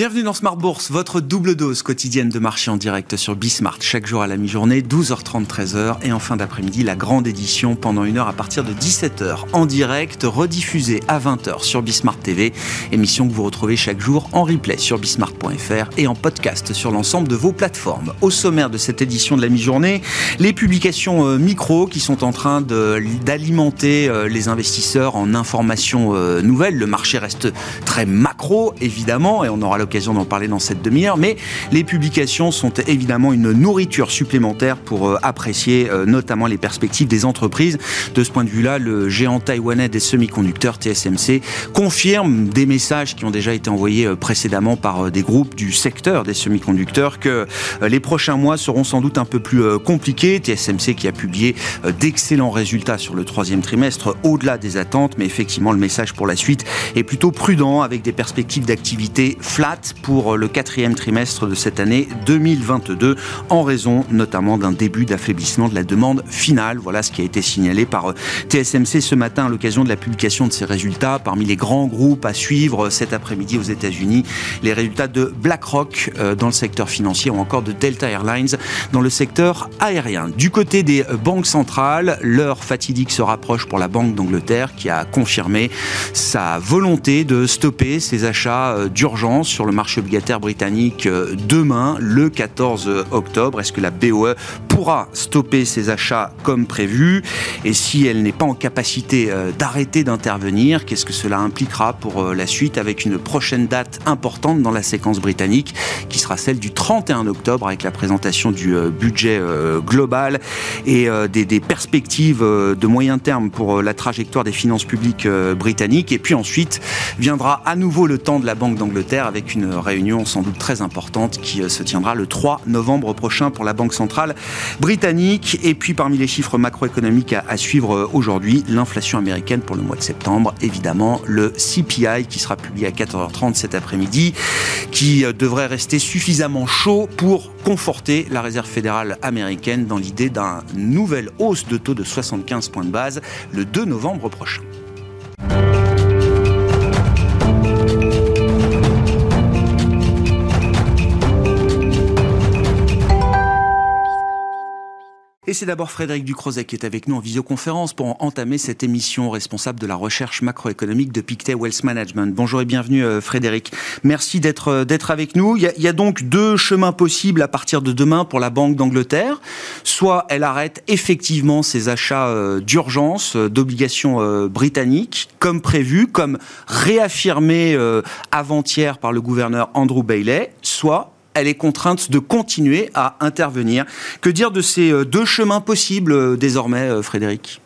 Bienvenue dans Smart Bourse, votre double dose quotidienne de marché en direct sur Bismart, chaque jour à la mi-journée, 12h30, 13h, et en fin d'après-midi, la grande édition pendant une heure à partir de 17h en direct, rediffusée à 20h sur Bismart TV, émission que vous retrouvez chaque jour en replay sur bismart.fr et en podcast sur l'ensemble de vos plateformes. Au sommaire de cette édition de la mi-journée, les publications euh, micro qui sont en train d'alimenter euh, les investisseurs en informations euh, nouvelles. Le marché reste très macro, évidemment, et on aura le l'occasion d'en parler dans cette demi-heure, mais les publications sont évidemment une nourriture supplémentaire pour euh, apprécier euh, notamment les perspectives des entreprises. De ce point de vue-là, le géant taïwanais des semi-conducteurs, TSMC, confirme des messages qui ont déjà été envoyés euh, précédemment par des groupes du secteur des semi-conducteurs que les prochains mois seront sans doute un peu plus compliqués. TSMC qui a publié d'excellents résultats sur le troisième trimestre au-delà des attentes, mais effectivement le message pour la suite est plutôt prudent avec des perspectives d'activité flat pour le quatrième trimestre de cette année 2022, en raison notamment d'un début d'affaiblissement de la demande finale. Voilà ce qui a été signalé par euh, TSMC ce matin à l'occasion de la publication de ses résultats. Parmi les grands groupes à suivre cet après-midi aux États-Unis, les résultats de BlackRock euh, dans le secteur financier ou encore de Delta Airlines dans le secteur aérien. Du côté des euh, banques centrales, l'heure fatidique se rapproche pour la Banque d'Angleterre qui a confirmé sa volonté de stopper ses achats d'urgence sur le marché obligataire britannique euh, demain, le 14 octobre. Est-ce que la BOE pourra stopper ses achats comme prévu? Et si elle n'est pas en capacité euh, d'arrêter d'intervenir, qu'est-ce que cela impliquera pour euh, la suite avec une prochaine date importante dans la séquence britannique qui sera celle du 31 octobre avec la présentation du budget global et des, des perspectives de moyen terme pour la trajectoire des finances publiques britanniques. Et puis ensuite viendra à nouveau le temps de la Banque d'Angleterre avec une réunion sans doute très importante qui euh, se tiendra le 3 novembre prochain pour la Banque centrale britannique. Et puis parmi les chiffres macroéconomiques à, suivre euh, aujourd'hui, l'inflation américaine pour le mois de septembre, évidemment le CPI qui sera publié à 14h30 cet après-midi, qui euh, devrait rester suffisamment chaud pour conforter la Réserve fédérale américaine dans l'idée d'un nouvelle hausse de taux de 75 points de base le 2 novembre prochain. Et c'est d'abord Frédéric Ducrozet qui est avec nous en visioconférence pour entamer cette émission responsable de la recherche macroéconomique de Pictet Wealth Management. Bonjour et bienvenue euh, Frédéric. Merci d'être euh, d'être avec nous. Il y, a, il y, a, donc deux chemins possibles à partir de demain pour la Banque d'Angleterre. Soit elle arrête effectivement ses achats euh, d'urgence d'obligations britanniques comme prévu, comme réaffirmé avant-hier par le gouverneur Andrew Bailey, soit elle est contrainte de continuer à intervenir. Que dire de ces euh, deux chemins possibles euh, désormais, euh, Frédéric?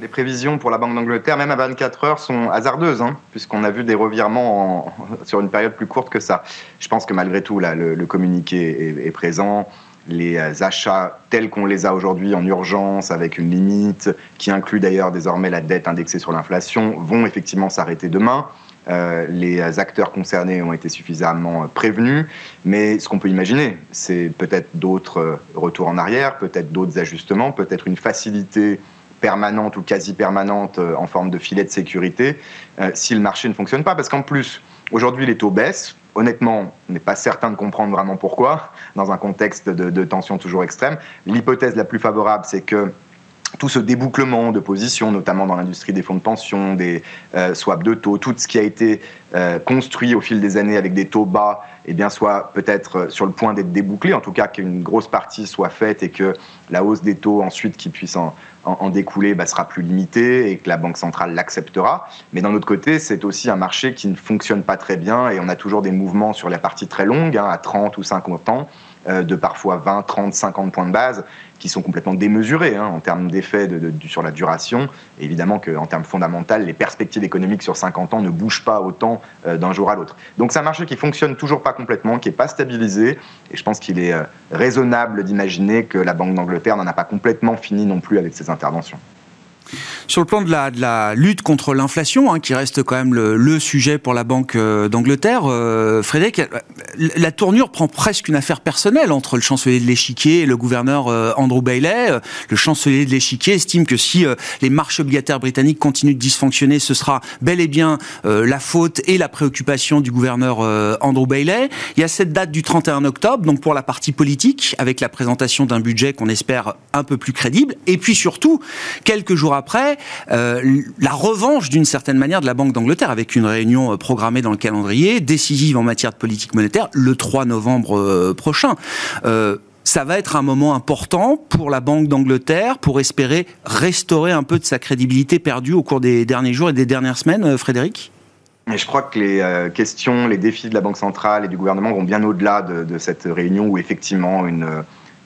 Les prévisions pour la Banque d'Angleterre, même à 24 heures, sont hasardeuses, hein, puisqu'on a vu des revirements sur une période plus courte que ça. Je pense que malgré tout, là, le, communiqué est, présent. Les achats tels qu'on les a aujourd'hui en urgence, avec une limite qui inclut d'ailleurs désormais la dette indexée sur l'inflation, vont effectivement s'arrêter demain. Euh, les acteurs concernés ont été suffisamment prévenus, mais ce qu'on peut imaginer, c'est peut-être d'autres retours en arrière, peut-être d'autres ajustements, peut-être une facilité permanente ou quasi permanente euh, en forme de filet de sécurité euh, si le marché ne fonctionne pas. Parce qu'en plus, aujourd'hui, les taux baissent. Honnêtement, on n'est pas certain de comprendre vraiment pourquoi, dans un contexte de tension toujours extrême. L'hypothèse la plus favorable, c'est que tout ce débouclement de positions, notamment dans l'industrie des fonds de pension, des euh, swaps de taux, tout ce qui a été euh, construit au fil des années avec des taux bas, eh bien, soit peut-être euh, sur le point d'être débouclé, en tout cas qu'une grosse partie soit faite et que la hausse des taux ensuite qui puisse en, découler bah, sera plus limitée et que la Banque centrale l'acceptera. Mais d'un autre côté, c'est aussi un marché qui ne fonctionne pas très bien et on a toujours des mouvements sur la partie très longue, hein, à 30 ou 50 ans, de parfois 20, 30, 50 points de base qui sont complètement démesurés hein, en termes d'effet de, sur la duration. évidemment qu'en termes fondamentaux, les perspectives économiques sur 50 ans ne bougent pas autant euh, d'un jour à l'autre. Donc c'est un marché qui fonctionne toujours pas complètement, qui n'est pas stabilisé. Et je pense qu'il est euh, raisonnable d'imaginer que la Banque d'Angleterre n'en a pas complètement fini non plus avec ses interventions. Sur le plan de la, lutte contre l'inflation, hein, qui reste quand même le, sujet pour la Banque euh, d'Angleterre, euh, Frédéric, la tournure prend presque une affaire personnelle entre le chancelier de l'échiquier et le gouverneur euh, Andrew Bailey. Euh, le chancelier de l'échiquier estime que si les marchés obligataires britanniques continuent de dysfonctionner, ce sera bel et bien la faute et la préoccupation du gouverneur Andrew Bailey. Il y a cette date du 31 octobre, donc pour la partie politique, avec la présentation d'un budget qu'on espère un peu plus crédible. Et puis surtout, quelques jours après, euh, la revanche d'une certaine manière de la Banque d'Angleterre, avec une réunion euh, programmée dans le calendrier, décisive en matière de politique monétaire, le 3 novembre euh, prochain. ça va être un moment important pour la Banque d'Angleterre pour espérer restaurer un peu de sa crédibilité perdue au cours des derniers jours et des dernières semaines, Frédéric? Et je crois que les questions, les défis de la Banque centrale et du gouvernement vont bien au-delà de, de, cette réunion où effectivement une,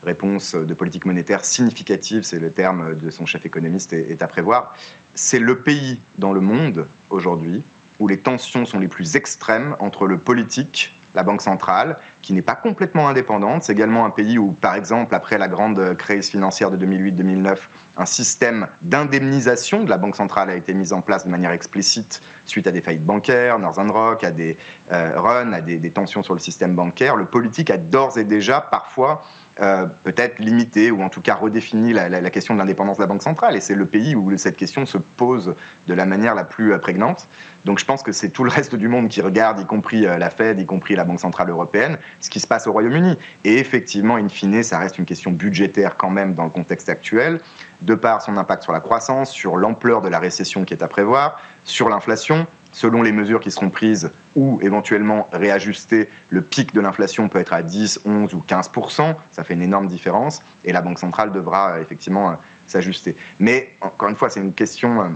réponse de politique monétaire significative, c'est le terme de son chef économiste, est, à prévoir. C'est le pays dans le monde aujourd'hui où les tensions sont les plus extrêmes entre le politique, la Banque centrale, qui n'est pas complètement indépendante. C'est également un pays où, par exemple, après la grande crise financière de 2008-2009, un système d'indemnisation de la Banque centrale a été mis en place de manière explicite suite à des faillites bancaires, Northern Rock, à des euh, runs, à des, des tensions sur le système bancaire. Le politique a d'ores et déjà parfois euh, peut-être limité ou en tout cas redéfini la, question de l'indépendance de la Banque centrale. Et c'est le pays où cette question se pose de la manière la plus euh, prégnante. Donc je pense que c'est tout le reste du monde qui regarde, y compris euh, la Fed, y compris la Banque centrale européenne, ce qui se passe au Royaume-Uni. Et effectivement, in fine, ça reste une question budgétaire quand même dans le contexte actuel, de par son impact sur la croissance, sur l'ampleur de la récession qui est à prévoir, sur l'inflation selon les mesures qui seront prises ou éventuellement réajustées, le pic de l'inflation peut être à 10, 11 ou 15 Ça fait une énorme différence et la Banque centrale devra euh, effectivement euh, s'ajuster. Mais encore une fois, c'est une question euh,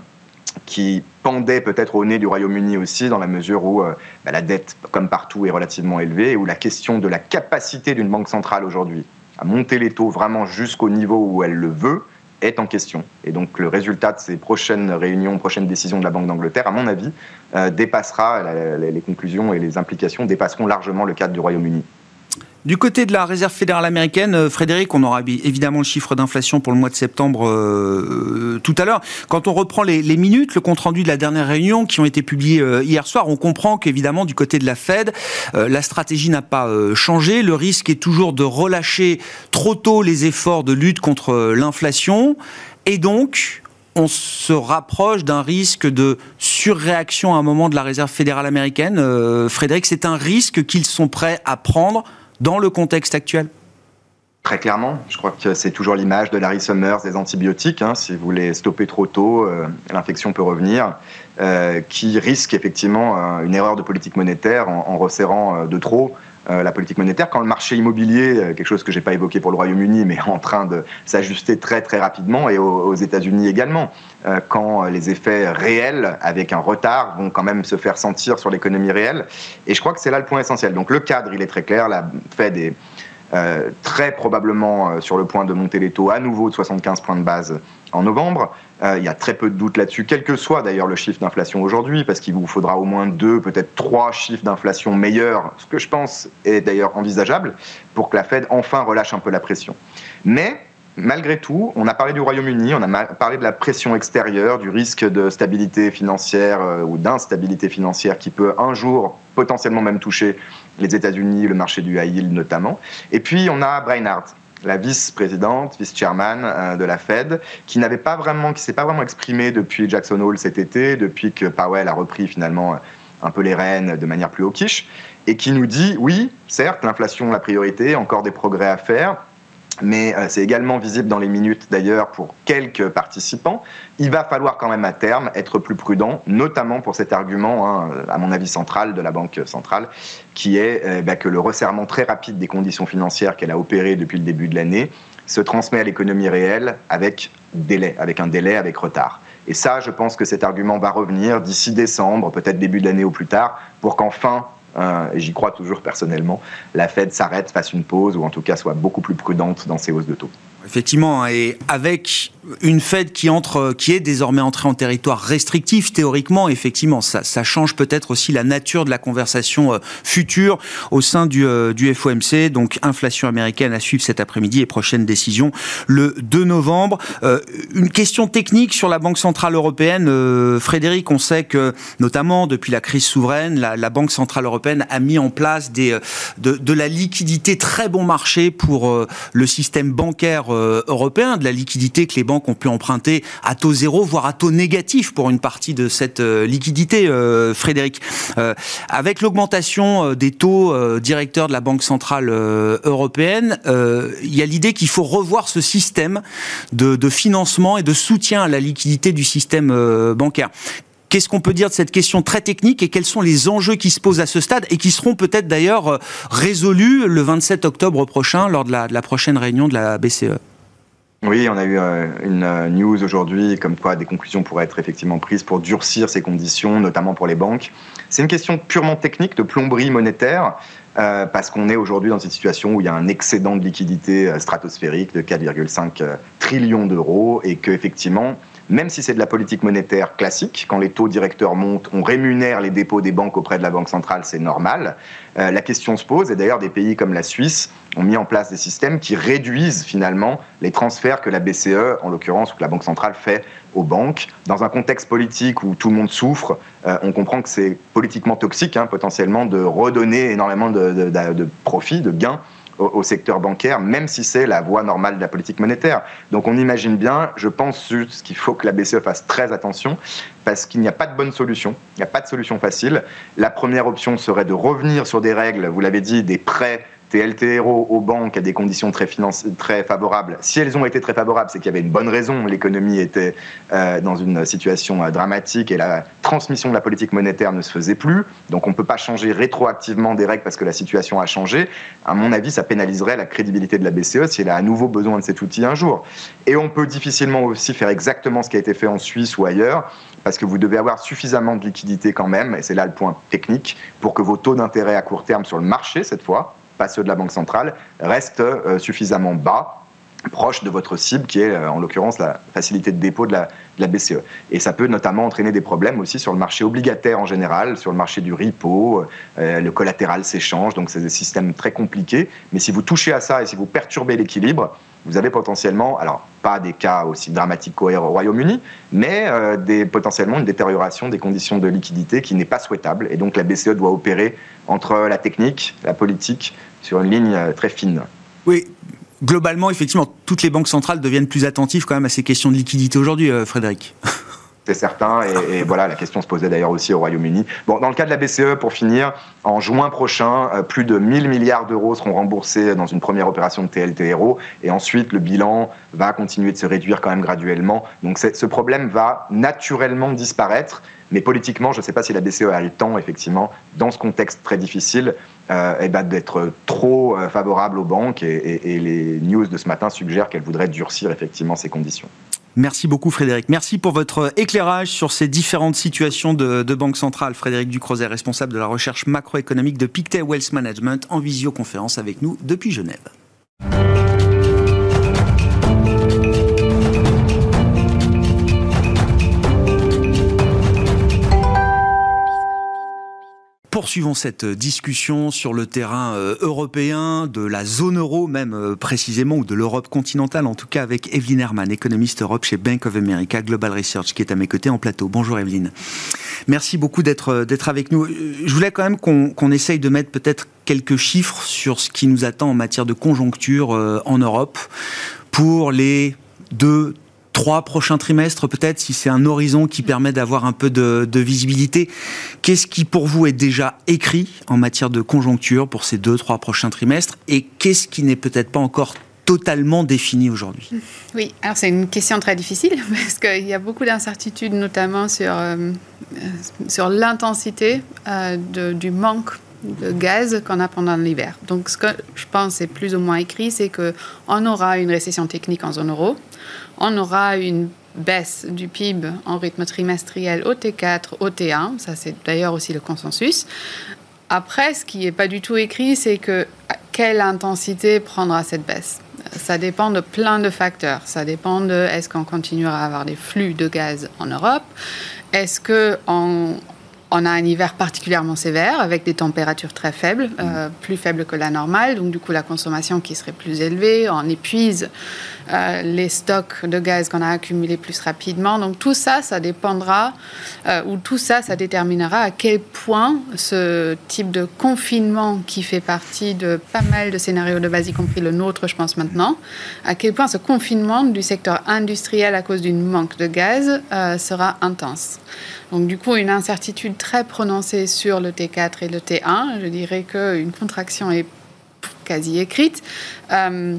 qui pendait peut-être au nez du Royaume-Uni aussi, dans la mesure où bah, la dette, comme partout, est relativement élevée, et où la question de la capacité d'une banque centrale aujourd'hui à monter les taux vraiment jusqu'au niveau où elle le veut, est en question. Et donc le résultat de ces prochaines réunions, prochaines décisions de la Banque d'Angleterre, à mon avis, euh, dépassera, les conclusions et les implications dépasseront largement le cadre du Royaume-Uni. Du côté de la Réserve fédérale américaine, euh, Frédéric, on aura évidemment le chiffre d'inflation pour le mois de septembre euh, tout à l'heure. Quand on reprend les, minutes, le compte-rendu de la dernière réunion qui ont été publiés euh, hier soir, on comprend qu'évidemment du côté de la Fed, la stratégie n'a pas changé. Le risque est toujours de relâcher trop tôt les efforts de lutte contre l'inflation. Et donc, on se rapproche d'un risque de surréaction à un moment de la Réserve fédérale américaine. Frédéric, c'est un risque qu'ils sont prêts à prendre dans le contexte actuel Très clairement, je crois que c'est toujours l'image de Larry Summers des antibiotiques. Hein. si vous les stoppez trop tôt, euh, l'infection peut revenir, euh, qui risque effectivement euh, une erreur de politique monétaire en, resserrant de trop la politique monétaire. Quand le marché immobilier, quelque chose que j'ai pas évoqué pour le Royaume-Uni, mais en train de s'ajuster très très rapidement, et aux, États-Unis également, quand les effets réels, avec un retard, vont quand même se faire sentir sur l'économie réelle. Et je crois que c'est là le point essentiel. Donc le cadre, il est très clair. La Fed est euh, très probablement euh, sur le point de monter les taux à nouveau de 75 points de base en novembre. Euh, il y a très peu de doutes là-dessus, quel que soit d'ailleurs le chiffre d'inflation aujourd'hui, parce qu'il vous faudra au moins deux, peut-être trois chiffres d'inflation meilleurs, ce que je pense est d'ailleurs envisageable, pour que la Fed enfin relâche un peu la pression. Mais malgré tout, on a parlé du Royaume-Uni, on a parlé de la pression extérieure, du risque de stabilité financière ou d'instabilité financière qui peut un jour potentiellement même toucher les États-Unis, le marché du high yield notamment. Et puis on a Brainard, la vice-présidente, vice-chairman euh, de la Fed, qui n'avait pas vraiment, qui s'est pas vraiment exprimée depuis Jackson Hole cet été, depuis que Powell a repris finalement un peu les rênes de manière plus hawkish, et qui nous dit oui, certes, l'inflation la priorité, encore des progrès à faire, mais euh, c'est également visible dans les minutes d'ailleurs pour quelques participants. Il va falloir quand même à terme être plus prudent, notamment pour cet argument, hein, à mon avis central, de la Banque centrale, qui est euh, bah, que le resserrement très rapide des conditions financières qu'elle a opéré depuis le début de l'année se transmet à l'économie réelle avec délai, avec un délai, avec retard. Et ça, je pense que cet argument va revenir d'ici décembre, peut-être début de l'année ou plus tard, pour qu'enfin Hein, et j'y crois toujours personnellement, la Fed s'arrête, fasse une pause ou en tout cas soit beaucoup plus prudente dans ses hausses de taux. Effectivement, hein, et avec une Fed qui entre, qui est désormais entrée en territoire restrictif, théoriquement, effectivement, ça, ça change peut-être aussi la nature de la conversation euh, future au sein du, euh, du FOMC. Donc, inflation américaine à suivre cet après-midi et prochaine décision le 2 novembre. Euh, une question technique sur la Banque centrale européenne. Frédéric, on sait que, notamment depuis la crise souveraine, la, la Banque centrale européenne a mis en place des, de, de la liquidité très bon marché pour le système bancaire européen, de la liquidité que les banques ont pu emprunter à taux zéro, voire à taux négatif pour une partie de cette euh, liquidité, euh, Frédéric. Euh, avec l'augmentation des taux directeurs de la Banque centrale européenne, il y a l'idée qu'il faut revoir ce système de, financement et de soutien à la liquidité du système bancaire. Qu'est-ce qu'on peut dire de cette question très technique et quels sont les enjeux qui se posent à ce stade et qui seront peut-être d'ailleurs résolus le 27 octobre prochain lors de la prochaine réunion de la BCE oui, on a eu euh, une euh, news aujourd'hui comme quoi des conclusions pourraient être effectivement prises pour durcir ces conditions, notamment pour les banques. C'est une question purement technique de plomberie monétaire. Euh, parce qu'on est aujourd'hui dans une situation où il y a un excédent de liquidité stratosphérique de 4,5 trillions d'euros et qu'effectivement, même si c'est de la politique monétaire classique, quand les taux directeurs montent, on rémunère les dépôts des banques auprès de la Banque centrale, c'est normal. la question se pose, et d'ailleurs des pays comme la Suisse ont mis en place des systèmes qui réduisent finalement les transferts que la BCE, en l'occurrence, ou que la Banque centrale fait aux banques. Dans un contexte politique où tout le monde souffre, euh, on comprend que c'est politiquement toxique, hein, potentiellement, de redonner énormément de profits, de gains au, secteur bancaire, même si c'est la voie normale de la politique monétaire. Donc on imagine bien, je pense qu'il faut que la BCE fasse très attention, parce qu'il n'y a pas de bonne solution, il n'y a pas de solution facile. La première option serait de revenir sur des règles, vous l'avez dit, des prêts TLTRO aux banques à des conditions très, très favorables. Si elles ont été très favorables, c'est qu'il y avait une bonne raison. L'économie était euh, dans une situation euh, dramatique et la transmission de la politique monétaire ne se faisait plus. Donc on ne peut pas changer rétroactivement des règles parce que la situation a changé. À mon avis, ça pénaliserait la crédibilité de la BCE si elle a à nouveau besoin de cet outil un jour. Et on peut difficilement aussi faire exactement ce qui a été fait en Suisse ou ailleurs parce que vous devez avoir suffisamment de liquidité quand même, et c'est là le point technique, pour que vos taux d'intérêt à court terme sur le marché, cette fois, pas ceux de la Banque centrale, restent euh, suffisamment bas proche de votre cible, qui est euh, en l'occurrence la facilité de dépôt de la, BCE. Et ça peut notamment entraîner des problèmes aussi sur le marché obligataire en général, sur le marché du repo, euh, le collatéral s'échange, donc c'est des systèmes très compliqués. Mais si vous touchez à ça et si vous perturbez l'équilibre, vous avez potentiellement, alors pas des cas aussi dramatiques qu'au Royaume-Uni, mais des, potentiellement une détérioration des conditions de liquidité qui n'est pas souhaitable. Et donc la BCE doit opérer entre la technique, la politique, sur une ligne euh, très fine. Oui, globalement, effectivement, toutes les banques centrales deviennent plus attentives quand même à ces questions de liquidité aujourd'hui, euh, Frédéric. C'est certain, et, voilà, la question se posait d'ailleurs aussi au Royaume-Uni. Bon, dans le cas de la BCE, pour finir, en juin prochain, euh, plus de 1000 milliards d'euros seront remboursés dans une première opération de TLTRO, et ensuite le bilan va continuer de se réduire quand même graduellement. Donc ce problème va naturellement disparaître, mais politiquement, je ne sais pas si la BCE a le temps, effectivement, dans ce contexte très difficile, euh, eh ben, d'être trop euh, favorable aux banques. Et, et, les news de ce matin suggèrent qu'elle voudrait durcir effectivement ces conditions. Merci beaucoup Frédéric. Merci pour votre éclairage sur ces différentes situations de, de Banque centrale. Frédéric Ducrozet, responsable de la recherche macroéconomique de Pictet Wealth Management, en visioconférence avec nous depuis Genève. Poursuivons cette discussion sur le terrain euh, européen, de la zone euro même euh, précisément, ou de l'Europe continentale en tout cas, avec Evelyne Herman, économiste Europe chez Bank of America Global Research, qui est à mes côtés en plateau. Bonjour Evelyne. Merci beaucoup d'être euh, d'être avec nous. Je voulais quand même qu'on essaye de mettre peut-être quelques chiffres sur ce qui nous attend en matière de conjoncture en Europe pour les deux, trois prochains trimestres peut-être, si c'est un horizon qui permet d'avoir un peu de, visibilité. Qu'est-ce qui pour vous est déjà écrit en matière de conjoncture pour ces deux, trois prochains trimestres et qu'est-ce qui n'est peut-être pas encore totalement défini aujourd'hui? Oui, alors c'est une question très difficile parce qu'il y a beaucoup d'incertitudes, notamment sur, euh, sur l'intensité euh, du manque de gaz qu'on a pendant l'hiver. Donc ce que je pense est plus ou moins écrit, c'est qu'on aura une récession technique en zone euro, on aura une baisse du PIB en rythme trimestriel au T4, au T1, ça c'est d'ailleurs aussi le consensus. Après, ce qui n'est pas du tout écrit, c'est que quelle intensité prendra cette baisse ça dépend de plein de facteurs. Ça dépend de est-ce qu'on continuera à avoir des flux de gaz en Europe? Est-ce qu'on on a un hiver particulièrement sévère avec des températures très faibles, euh, plus faibles que la normale, donc du coup la consommation qui serait plus élevée, on épuise euh, les stocks de gaz qu'on a accumulés plus rapidement. Donc tout ça, ça dépendra, euh, ou tout ça, ça déterminera à quel point ce type de confinement qui fait partie de pas mal de scénarios de base, y compris le nôtre, je pense maintenant, à quel point ce confinement du secteur industriel à cause d'une manque de gaz sera intense. Donc du coup, une incertitude très prononcée sur le T4 et le T1. Je dirais qu'une contraction est quasi écrite. Euh,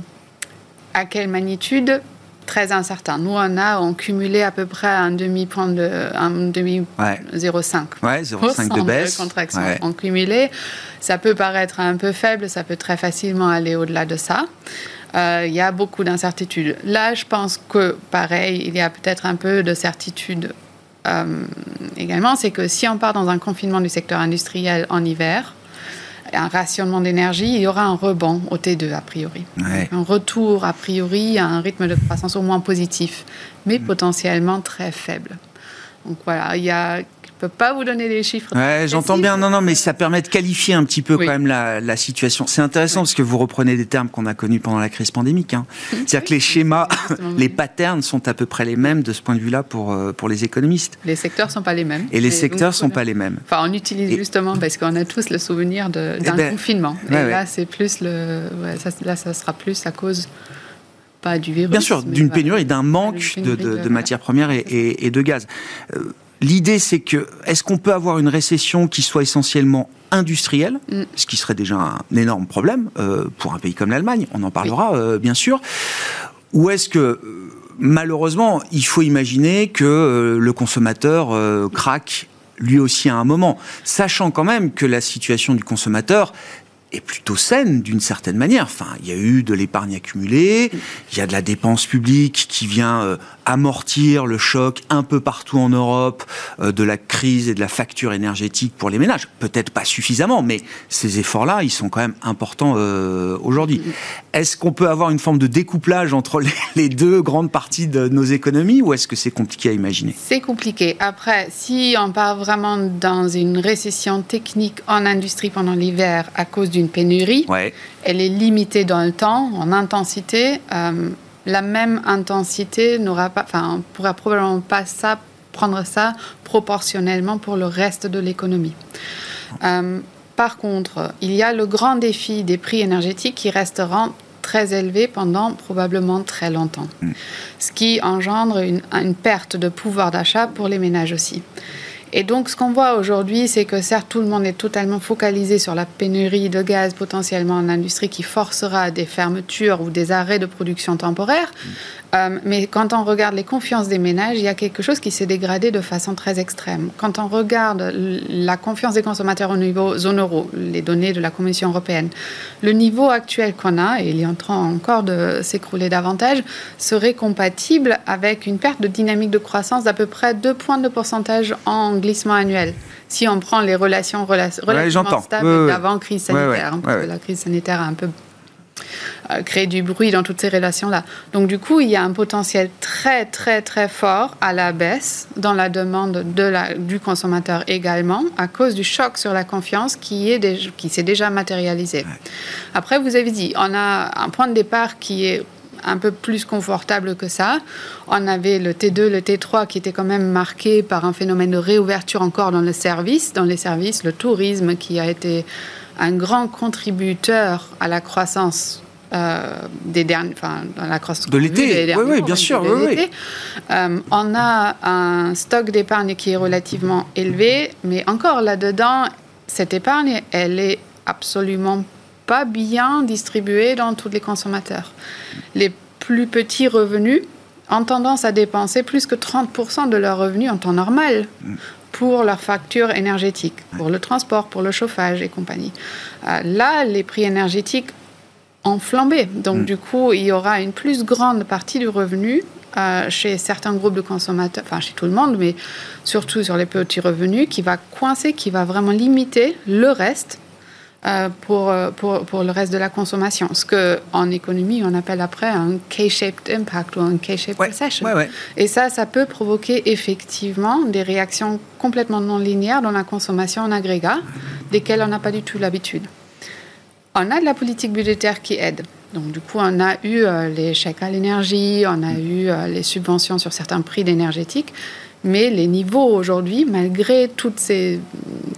à quelle magnitude? Très incertain. Nous, on a en cumulé à peu près un demi-point de un demi 0,5. Ouais, 0,5 de baisse. contraction en cumulé. Ça peut paraître un peu faible, ça peut très facilement aller au-delà de ça. Euh, il y a beaucoup d'incertitudes. Là, je pense que, pareil, il y a peut-être un peu de certitude euh, également, c'est que si on part dans un confinement du secteur industriel en hiver, un rationnement d'énergie, il y aura un rebond au T2 a priori. Un retour a priori à un rythme de croissance au moins positif, mais mm. potentiellement très faible. Donc voilà, il y a peux pas vous donner des chiffres. Ouais, j'entends bien. Non, non, mais ça permet de qualifier un petit peu quand même la, situation. C'est intéressant parce que vous reprenez des termes qu'on a connus pendant la crise pandémique. Hein. C'est-à-dire que les schémas, les patterns sont à peu près les mêmes de ce point de vue-là pour, euh, pour les économistes. Les secteurs sont pas les mêmes. Et les secteurs sont pas les mêmes. Enfin, on utilise justement parce qu'on a tous le souvenir d'un eh ben, confinement. Et là, c'est plus le. Ça, là, ça sera plus à cause pas du virus. Bien sûr, d'une pénurie, d'un manque de, de, matières premières et, et, de gaz. Euh, L'idée, c'est que, est-ce qu'on peut avoir une récession qui soit essentiellement industrielle, mm. ce qui serait déjà un énorme problème euh, pour un pays comme l'Allemagne, on en parlera euh, bien sûr, ou est-ce que euh, malheureusement, il faut imaginer que le consommateur craque lui aussi à un moment, sachant quand même que la situation du consommateur plutôt saine d'une certaine manière. Enfin, il y a eu de l'épargne accumulée, il y a de la dépense publique qui vient euh, amortir le choc un peu partout en Europe euh, de la crise et de la facture énergétique pour les ménages. Peut-être pas suffisamment, mais ces efforts-là, ils sont quand même importants euh, aujourd'hui. Est-ce qu'on peut avoir une forme de découplage entre les, deux grandes parties de nos économies ou est-ce que c'est compliqué à imaginer? C'est compliqué. Après, si on part vraiment dans une récession technique en industrie pendant l'hiver à cause d'une pénurie. Elle est limitée dans le temps, en intensité. Euh, la même intensité n'aura pas, enfin, on pourra probablement pas ça, prendre ça proportionnellement pour le reste de l'économie. Euh, par contre, il y a le grand défi des prix énergétiques qui resteront très élevés pendant probablement très longtemps, mm. ce qui engendre une, une perte de pouvoir d'achat pour les ménages aussi. Et donc, ce qu'on voit aujourd'hui, c'est que certes, tout le monde est totalement focalisé sur la pénurie de gaz potentiellement en industrie qui forcera des fermetures ou des arrêts de production temporaires. Euh, mais quand on regarde les confiances des ménages, il y a quelque chose qui s'est dégradé de façon très extrême. Quand on regarde la confiance des consommateurs au niveau zone euro, les données de la Commission européenne, le niveau actuel qu'on a, et il est en train encore de s'écrouler davantage, serait compatible avec une perte de dynamique de croissance d'à peu près 2 points de pourcentage en glissement annuel. Si on prend les relations relativement stables d'avant crise sanitaire, hein, parce que la crise sanitaire a un peu euh, créer du bruit dans toutes ces relations-là. Donc du coup, il y a un potentiel très très très fort à la baisse dans la demande de la, du consommateur également à cause du choc sur la confiance qui est qui s'est déjà matérialisé. Après, vous avez dit, on a un point de départ qui est un peu plus confortable que ça. On avait le T2, le T3 qui était quand même marqué par un phénomène de réouverture encore dans le service, dans les services, le tourisme qui a été un grand contributeur à la croissance euh, des derniers, enfin, dans la croissance de l'été. Oui, oui, bien sûr. Oui, euh, on a un stock d'épargne qui est relativement élevé, mais encore là-dedans, cette épargne, elle est absolument pas bien distribuée dans tous les consommateurs. Les plus petits revenus ont tendance à dépenser plus que 30% de leurs revenus en temps normal pour leurs factures énergétiques, pour le transport, pour le chauffage et compagnie. Euh, là, les prix énergétiques ont flambé. Donc, mm. du coup, il y aura une plus grande partie du revenu euh, chez certains groupes de consommateurs, enfin chez tout le monde, mais surtout sur les petits revenus, qui va coincer, qui va vraiment limiter le reste pour, pour, pour, le reste de la consommation. Ce qu'en économie, on appelle après un K-shaped impact ou un K-shaped recession. Et ça, ça peut provoquer effectivement des réactions complètement non linéaires dans la consommation en agrégat, desquelles on n'a pas du tout l'habitude. On a de la politique budgétaire qui aide. Donc, du coup, on a eu euh, les chèques à l'énergie, on a eu euh, les subventions sur certains prix d'énergétique. Mais les niveaux aujourd'hui, malgré toutes ces,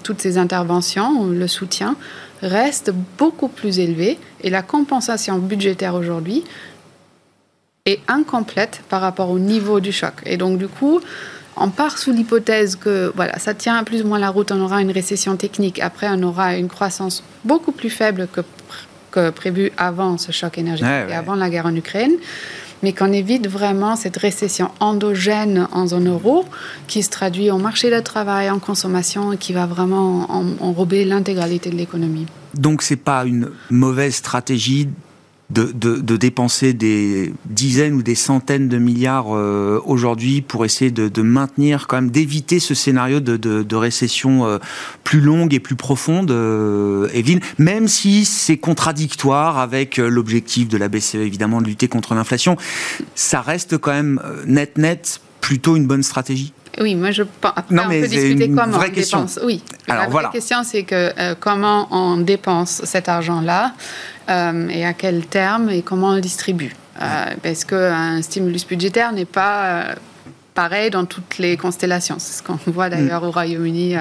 toutes ces interventions, le soutien reste beaucoup plus élevé et la compensation budgétaire aujourd'hui est incomplète par rapport au niveau du choc. Et donc, du coup, on part sous l'hypothèse que voilà, ça tient plus ou moins la route, on aura une récession technique, après on aura une croissance beaucoup plus faible que prévu avant ce choc énergétique et avant la guerre en Ukraine mais qu'on évite vraiment cette récession endogène en zone euro qui se traduit en marché de travail, en consommation et qui va vraiment enrober l'intégralité de l'économie. Donc c'est pas une mauvaise stratégie de, dépenser des dizaines ou des centaines de milliards euh, aujourd'hui pour essayer de, maintenir, quand même, d'éviter ce scénario de, récession euh, plus longue et plus profonde, euh, Evelyne, même si c'est contradictoire avec l'objectif de la BCE, évidemment, de lutter contre l'inflation, ça reste quand même net-net plutôt une bonne stratégie oui, moi je pense. Après, non, mais on peut discuter comment on dépense. Oui. Alors, la vraie question, c'est que comment on dépense cet argent-là euh, et à quel terme et comment on le distribue. Euh, parce qu'un stimulus budgétaire n'est pas euh, pareil dans toutes les constellations. C'est ce qu'on voit d'ailleurs au Royaume-Uni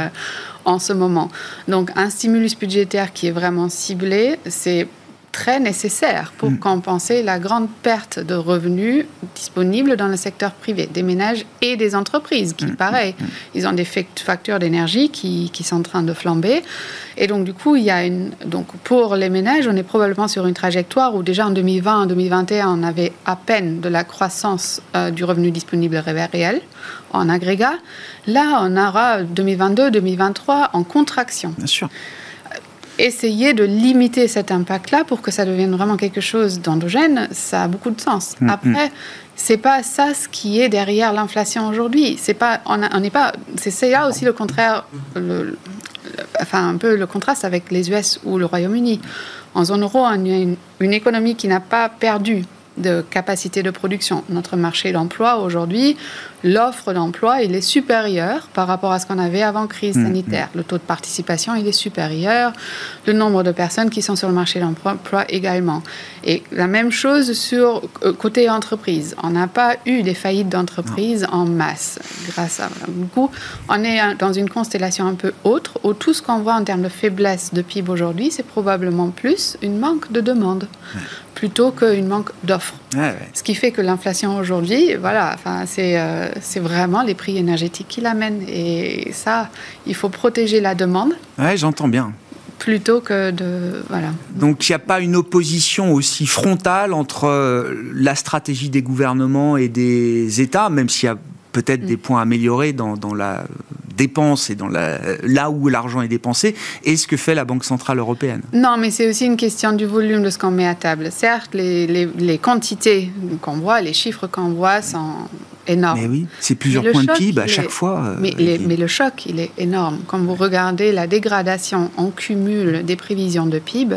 en ce moment. Donc un stimulus budgétaire qui est vraiment ciblé, c'est très nécessaire pour mm. compenser la grande perte de revenus disponibles dans le secteur privé, des ménages et des entreprises, qui, mm. pareil, mm. ils ont des factures d'énergie qui, qui, sont en train de flamber. Et donc, du coup, il y a une. Donc, pour les ménages, on est probablement sur une trajectoire où déjà en 2020, en 2021, on avait à peine de la croissance euh, du revenu disponible réel en agrégat. Là, on aura 2022, 2023 en contraction. Bien sûr essayer de limiter cet impact-là pour que ça devienne vraiment quelque chose d'endogène, ça a beaucoup de sens. Mm, mm. Après, c'est pas ça ce qui est derrière l'inflation aujourd'hui. C'est pas, on n'est pas, c'est là aussi le contraire, le, enfin un peu le contraste avec les US ou le Royaume-Uni. En zone euro, on a une économie qui n'a pas perdu de capacité de production. Notre marché d'emploi aujourd'hui, l'offre d'emploi, il est supérieur par rapport à ce qu'on avait avant crise mm, sanitaire. Mm. Le taux de participation, il est supérieur. Le nombre de personnes qui sont sur le marché d'emploi également. Et la même chose sur euh, côté entreprise. On n'a pas eu des faillites d'entreprises en masse grâce à. Du coup, on est dans une constellation un peu autre où tout ce qu'on voit en termes de faiblesse de PIB aujourd'hui, c'est probablement plus une manque de demande plutôt qu'une manque d'offres. Ce qui fait que l'inflation aujourd'hui, voilà, enfin, c'est euh, vraiment les prix énergétiques qui l'amènent. Et ça, il faut protéger la demande. Oui, j'entends bien plutôt que de voilà. Donc il n'y a pas une opposition aussi frontale entre euh, la stratégie des gouvernements et des États, même s'il y a peut-être mm. des points améliorés dans, dans la dépenses et dans la, là où l'argent est dépensé et ce que fait la Banque Centrale Européenne. Non, mais c'est aussi une question du volume de ce qu'on met à table. Certes, les, les, quantités qu'on voit, les chiffres qu'on voit sont énormes. Mais oui, c'est plusieurs points de PIB à chaque fois. Euh, mais, mais, le choc, il est énorme. Quand vous regardez la dégradation en cumul des prévisions de PIB,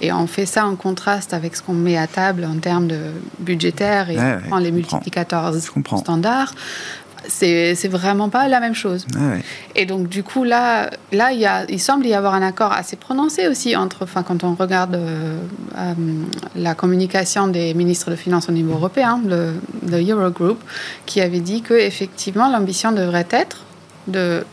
et on fait ça en contraste avec ce qu'on met à table en termes de budgétaire et on prend les multiplicateurs standards, c'est vraiment pas la même chose. Ah et donc, du coup, là, là il, y a, il semble y avoir un accord assez prononcé aussi entre, enfin, quand on regarde euh, euh, la communication des ministres de Finances au niveau européen, le, le Eurogroup, qui avait dit que effectivement l'ambition devrait être de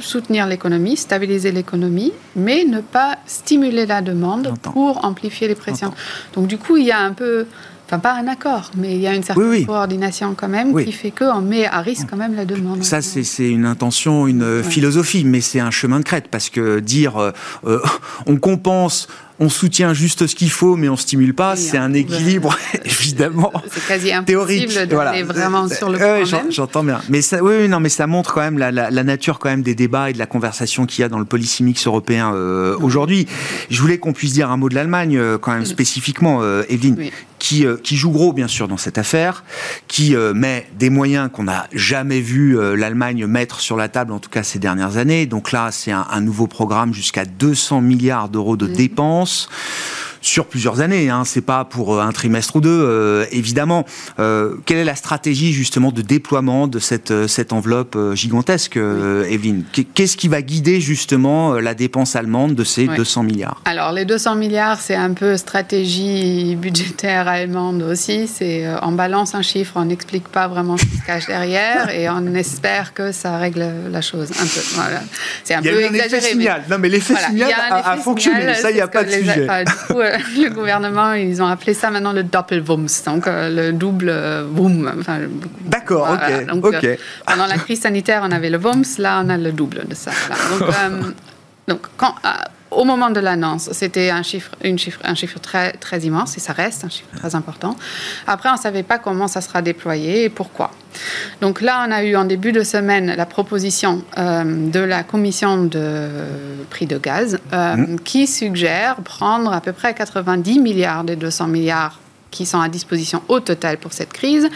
soutenir l'économie, stabiliser l'économie, mais ne pas stimuler la demande pour amplifier les pressions. Donc du coup, il y a un peu enfin pas un accord, mais il y a une certaine coordination quand même qui fait qu'on met à risque quand même la demande. Ça, c'est une intention, une philosophie, mais c'est un chemin de crête parce que dire euh, euh, on compense on soutient juste ce qu'il faut, mais on stimule pas. c'est un équilibre, évidemment. C'est quasi impossible d'aller vraiment sur le point. J'entends bien. Mais ça, oui, non, mais ça montre quand même la, nature quand même des débats et de la conversation qu'il y a dans le policy mix européen euh, aujourd'hui. Je voulais qu'on puisse dire un mot de l'Allemagne euh, quand même spécifiquement, euh, Evelyne, qui, qui joue gros bien sûr dans cette affaire, qui met des moyens qu'on n'a jamais vu l'Allemagne mettre sur la table, en tout cas ces dernières années. Donc là, c'est un, un nouveau programme jusqu'à 200 milliards d'euros de dépenses France sur plusieurs années. Hein, c'est pas pour euh, un trimestre ou deux, euh, évidemment. Euh, quelle est la stratégie justement de déploiement de cette cette enveloppe gigantesque, Evelyne? Qu'est-ce qui va guider justement la dépense allemande de ces 200 milliards? Alors les 200 milliards, c'est un peu stratégie budgétaire allemande aussi. C'est en balance un chiffre, on n'explique pas vraiment ce qui se cache derrière et on espère que ça règle la chose un peu. Voilà. C'est un peu exagéré. Mais... Non, mais l'effet signal a, fonctionné. Ça, il n'y a pas de sujet. le gouvernement, ils ont appelé ça maintenant le Doppelwumms, donc euh, le double euh, boom. D'accord, ok. Euh, pendant la crise sanitaire, on avait le Wumms, là, on a le double de ça. Donc, donc quand, au moment de l'annonce, c'était un chiffre, une chiffre, un chiffre très, très immense, et ça reste un chiffre très important. Après, on ne savait pas comment ça sera déployé et pourquoi. Donc là, on a eu en début de semaine la proposition euh, de la commission de prix de gaz euh, mmh. qui suggère prendre à peu près 90 milliards des 200 milliards qui sont à disposition au total pour cette crise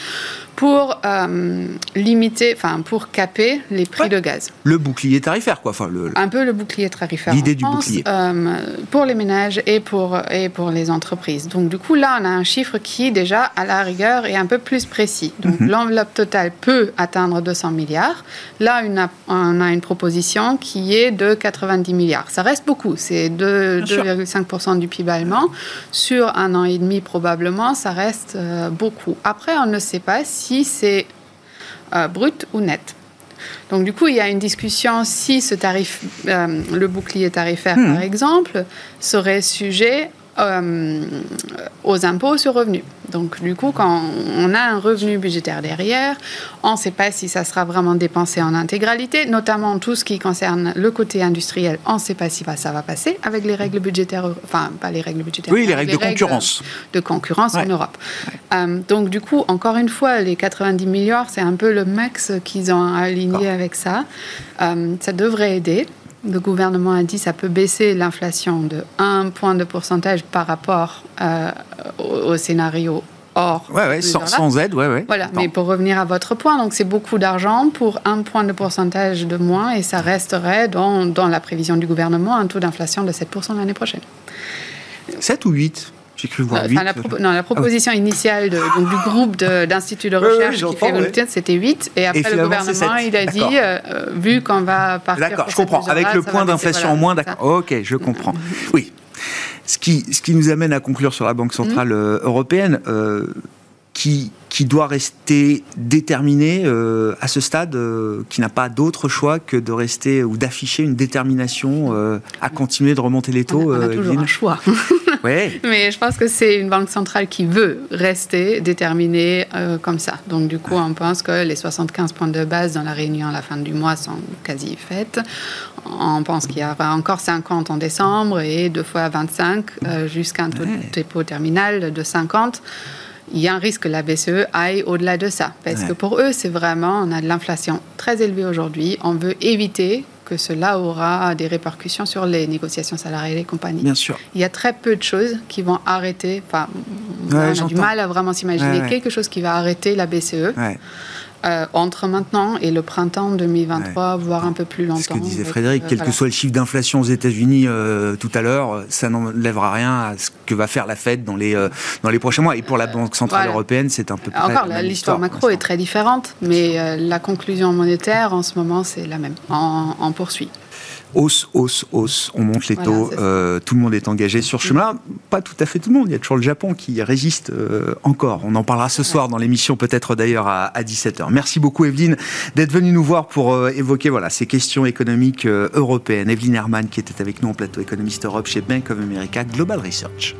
pour euh, limiter, enfin pour caper les prix de gaz. Le bouclier tarifaire, quoi. Enfin, le, Un peu le bouclier tarifaire. L'idée du bouclier. Euh, pour les ménages et pour, et pour les entreprises. Donc du coup, là, on a un chiffre qui, déjà, à la rigueur, est un peu plus précis. Donc mhm. l'enveloppe totale peut atteindre 200 milliards. Là, on a une proposition qui est de 90 milliards. Ça reste beaucoup. C'est 2,5% du PIB allemand. Sur un an et demi, probablement, ça reste euh, beaucoup. Après, on ne sait pas si si c'est euh, brut ou net. Donc du coup, il y a une discussion si ce tarif, euh, le bouclier tarifaire hmm. par exemple, serait sujet euh, aux impôts sur revenus. Donc, du coup, quand on a un revenu budgétaire derrière, on ne sait pas si ça sera vraiment dépensé en intégralité, notamment tout ce qui concerne le côté industriel. On ne sait pas si ça va passer avec les règles budgétaires, enfin, pas les règles budgétaires. Oui, les règles de concurrence. De concurrence en Europe. Euh, donc, du coup, encore une fois, les 90 milliards, c'est un peu le max qu'ils ont aligné avec ça. Euh, ça devrait aider le gouvernement a dit que ça peut baisser l'inflation de 1 point de pourcentage par rapport euh, au, scénario hors. Ouais, ouais, sans, aide, ouais, ouais. Voilà, mais pour revenir à votre point, donc c'est beaucoup d'argent pour un point de pourcentage de moins et ça resterait dans, dans la prévision du gouvernement un taux d'inflation de 7% l'année prochaine. 7 ou 8 j'ai cru voir 8. La, non, la proposition initiale de, donc, du groupe d'instituts de, recherche qui fait c'était 8. Et après, le gouvernement, il a dit, euh, euh, vu qu'on va partir. D'accord, je comprends. Avec le point d'inflation en moins, d'accord. Ok, je comprends. Oui. Ce qui, ce qui nous amène à conclure sur la Banque Centrale euh, Européenne, qui, qui doit rester déterminé à ce stade, qui n'a pas d'autre choix que de rester ou d'afficher une détermination à continuer de remonter les taux. On a, toujours un choix. Mais je pense que c'est une banque centrale qui veut rester déterminée euh, comme ça. Donc du coup, on pense que les 75 points de base dans la réunion à la fin du mois sont quasi faits. On pense qu'il y aura encore 50 en décembre et deux fois 25 euh, jusqu'à un taux de dépôt terminal de 50 il y a un risque que la BCE aille au-delà de ça. Parce que pour eux, c'est vraiment, on a de l'inflation très élevée aujourd'hui. On veut éviter que cela aura des répercussions sur les négociations salariales et compagnies. Bien sûr. Il y a très peu de choses qui vont arrêter. Enfin, on a du mal à vraiment s'imaginer quelque chose qui va arrêter la BCE. Euh, entre maintenant et le printemps 2023, voire un peu plus longtemps. Ce que disait Frédéric, euh, quel que soit le chiffre d'inflation aux États-Unis euh, tout à l'heure, ça n'enlèvera rien à ce que va faire la Fed dans les, dans les prochains mois. Et pour la Banque Centrale Européenne, c'est un peu plus. Encore, l'histoire macro est très différente, mais la conclusion monétaire, en ce moment, c'est la même. en poursuit hausse, hausse, hausse, on monte les taux, euh, tout le monde est engagé sur ce chemin. Pas tout à fait tout le monde, il y a toujours le Japon qui résiste euh, encore. On en parlera ce soir dans l'émission, peut-être d'ailleurs à, 17h. Merci beaucoup Evelyne d'être venue nous voir pour euh, évoquer voilà, ces questions économiques européennes. Evelyne Herman qui était avec nous en plateau économiste Europe chez Bank of America Global Research.